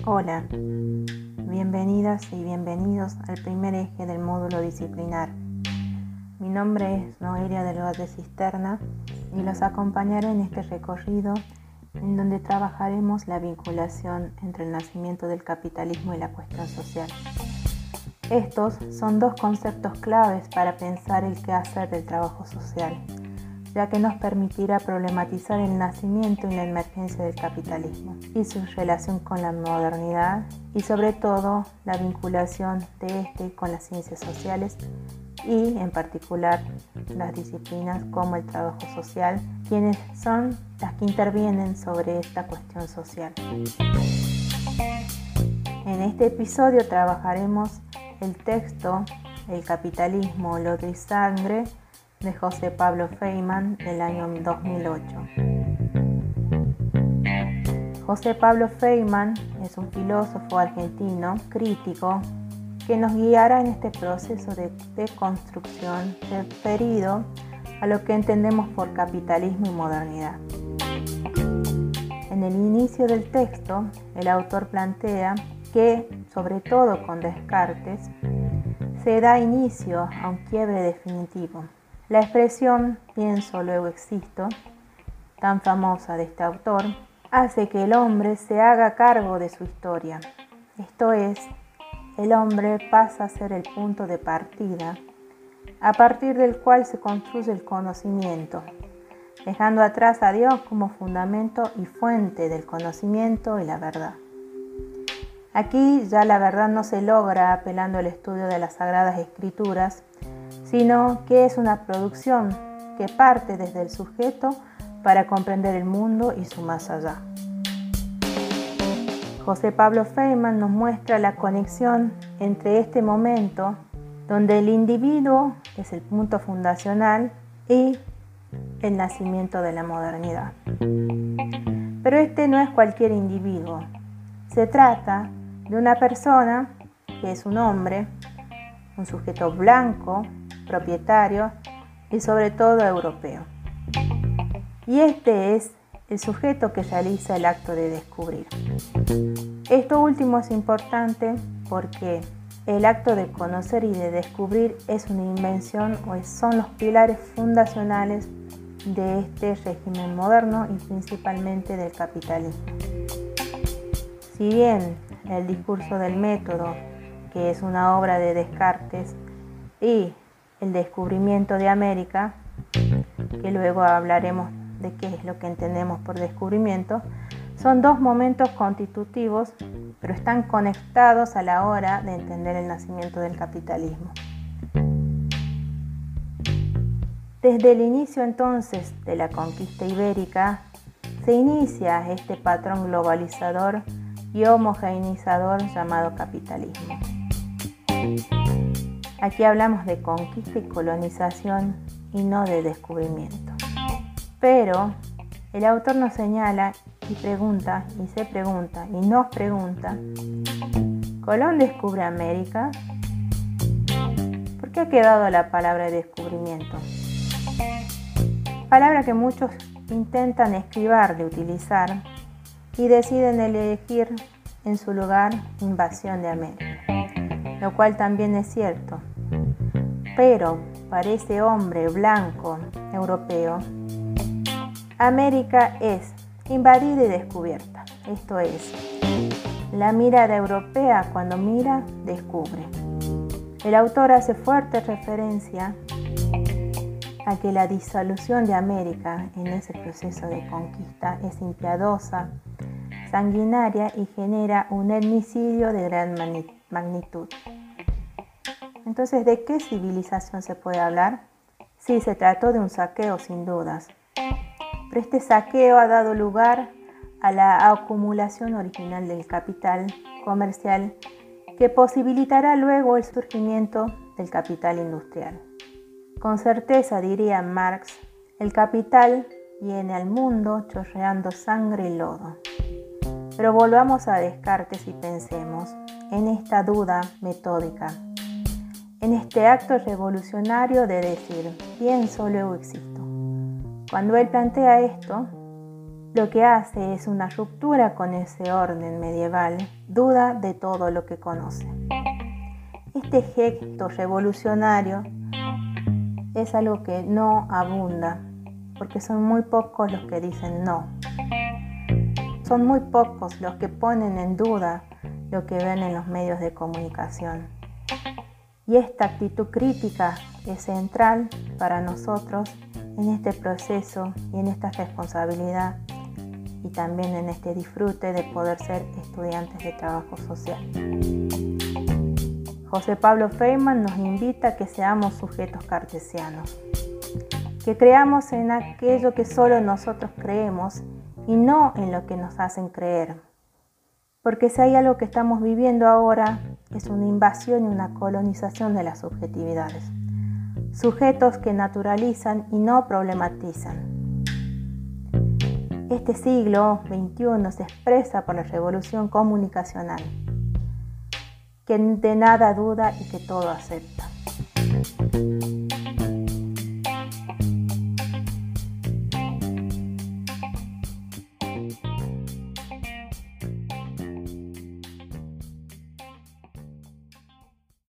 Hola, bienvenidas y bienvenidos al primer eje del módulo disciplinar. Mi nombre es Noelia del de Cisterna y los acompañaré en este recorrido en donde trabajaremos la vinculación entre el nacimiento del capitalismo y la cuestión social. Estos son dos conceptos claves para pensar el quehacer del trabajo social ya que nos permitirá problematizar el nacimiento y la emergencia del capitalismo y su relación con la modernidad y sobre todo la vinculación de este con las ciencias sociales y en particular las disciplinas como el trabajo social, quienes son las que intervienen sobre esta cuestión social. En este episodio trabajaremos el texto El capitalismo, lo y sangre de José Pablo Feynman del año 2008. José Pablo Feynman es un filósofo argentino crítico que nos guiará en este proceso de deconstrucción referido a lo que entendemos por capitalismo y modernidad. En el inicio del texto, el autor plantea que, sobre todo con Descartes, se da inicio a un quiebre definitivo la expresión pienso luego existo, tan famosa de este autor, hace que el hombre se haga cargo de su historia. Esto es, el hombre pasa a ser el punto de partida, a partir del cual se construye el conocimiento, dejando atrás a Dios como fundamento y fuente del conocimiento y la verdad. Aquí ya la verdad no se logra apelando al estudio de las sagradas escrituras, sino que es una producción que parte desde el sujeto para comprender el mundo y su más allá. José Pablo Feynman nos muestra la conexión entre este momento donde el individuo es el punto fundacional y el nacimiento de la modernidad. Pero este no es cualquier individuo. Se trata de una persona que es un hombre, un sujeto blanco, propietario y sobre todo europeo. Y este es el sujeto que realiza el acto de descubrir. Esto último es importante porque el acto de conocer y de descubrir es una invención o son los pilares fundacionales de este régimen moderno y principalmente del capitalismo. Si bien el discurso del método, que es una obra de Descartes, y el descubrimiento de América, que luego hablaremos de qué es lo que entendemos por descubrimiento, son dos momentos constitutivos, pero están conectados a la hora de entender el nacimiento del capitalismo. Desde el inicio entonces de la conquista ibérica, se inicia este patrón globalizador y homogeneizador llamado capitalismo. Aquí hablamos de conquista y colonización y no de descubrimiento. Pero el autor nos señala y pregunta y se pregunta y nos pregunta, ¿Colón descubre América? ¿Por qué ha quedado la palabra descubrimiento? Palabra que muchos intentan escribar de utilizar y deciden elegir en su lugar invasión de América, lo cual también es cierto. Pero para ese hombre blanco europeo, América es invadida y descubierta. Esto es, la mirada europea cuando mira, descubre. El autor hace fuerte referencia a que la disolución de América en ese proceso de conquista es impiadosa, sanguinaria y genera un etnicidio de gran magnitud. Entonces, ¿de qué civilización se puede hablar? Sí, se trató de un saqueo sin dudas. Pero este saqueo ha dado lugar a la acumulación original del capital comercial que posibilitará luego el surgimiento del capital industrial. Con certeza, diría Marx, el capital viene al mundo chorreando sangre y lodo. Pero volvamos a Descartes y pensemos en esta duda metódica en este acto revolucionario de decir, pienso, luego existo. Cuando él plantea esto, lo que hace es una ruptura con ese orden medieval, duda de todo lo que conoce. Este gesto revolucionario es algo que no abunda, porque son muy pocos los que dicen no. Son muy pocos los que ponen en duda lo que ven en los medios de comunicación. Y esta actitud crítica es central para nosotros en este proceso y en esta responsabilidad y también en este disfrute de poder ser estudiantes de trabajo social. José Pablo Feynman nos invita a que seamos sujetos cartesianos, que creamos en aquello que solo nosotros creemos y no en lo que nos hacen creer. Porque si hay algo que estamos viviendo ahora es una invasión y una colonización de las subjetividades. Sujetos que naturalizan y no problematizan este siglo XXI se expresa por la revolución comunicacional, que de nada duda y que todo acepta.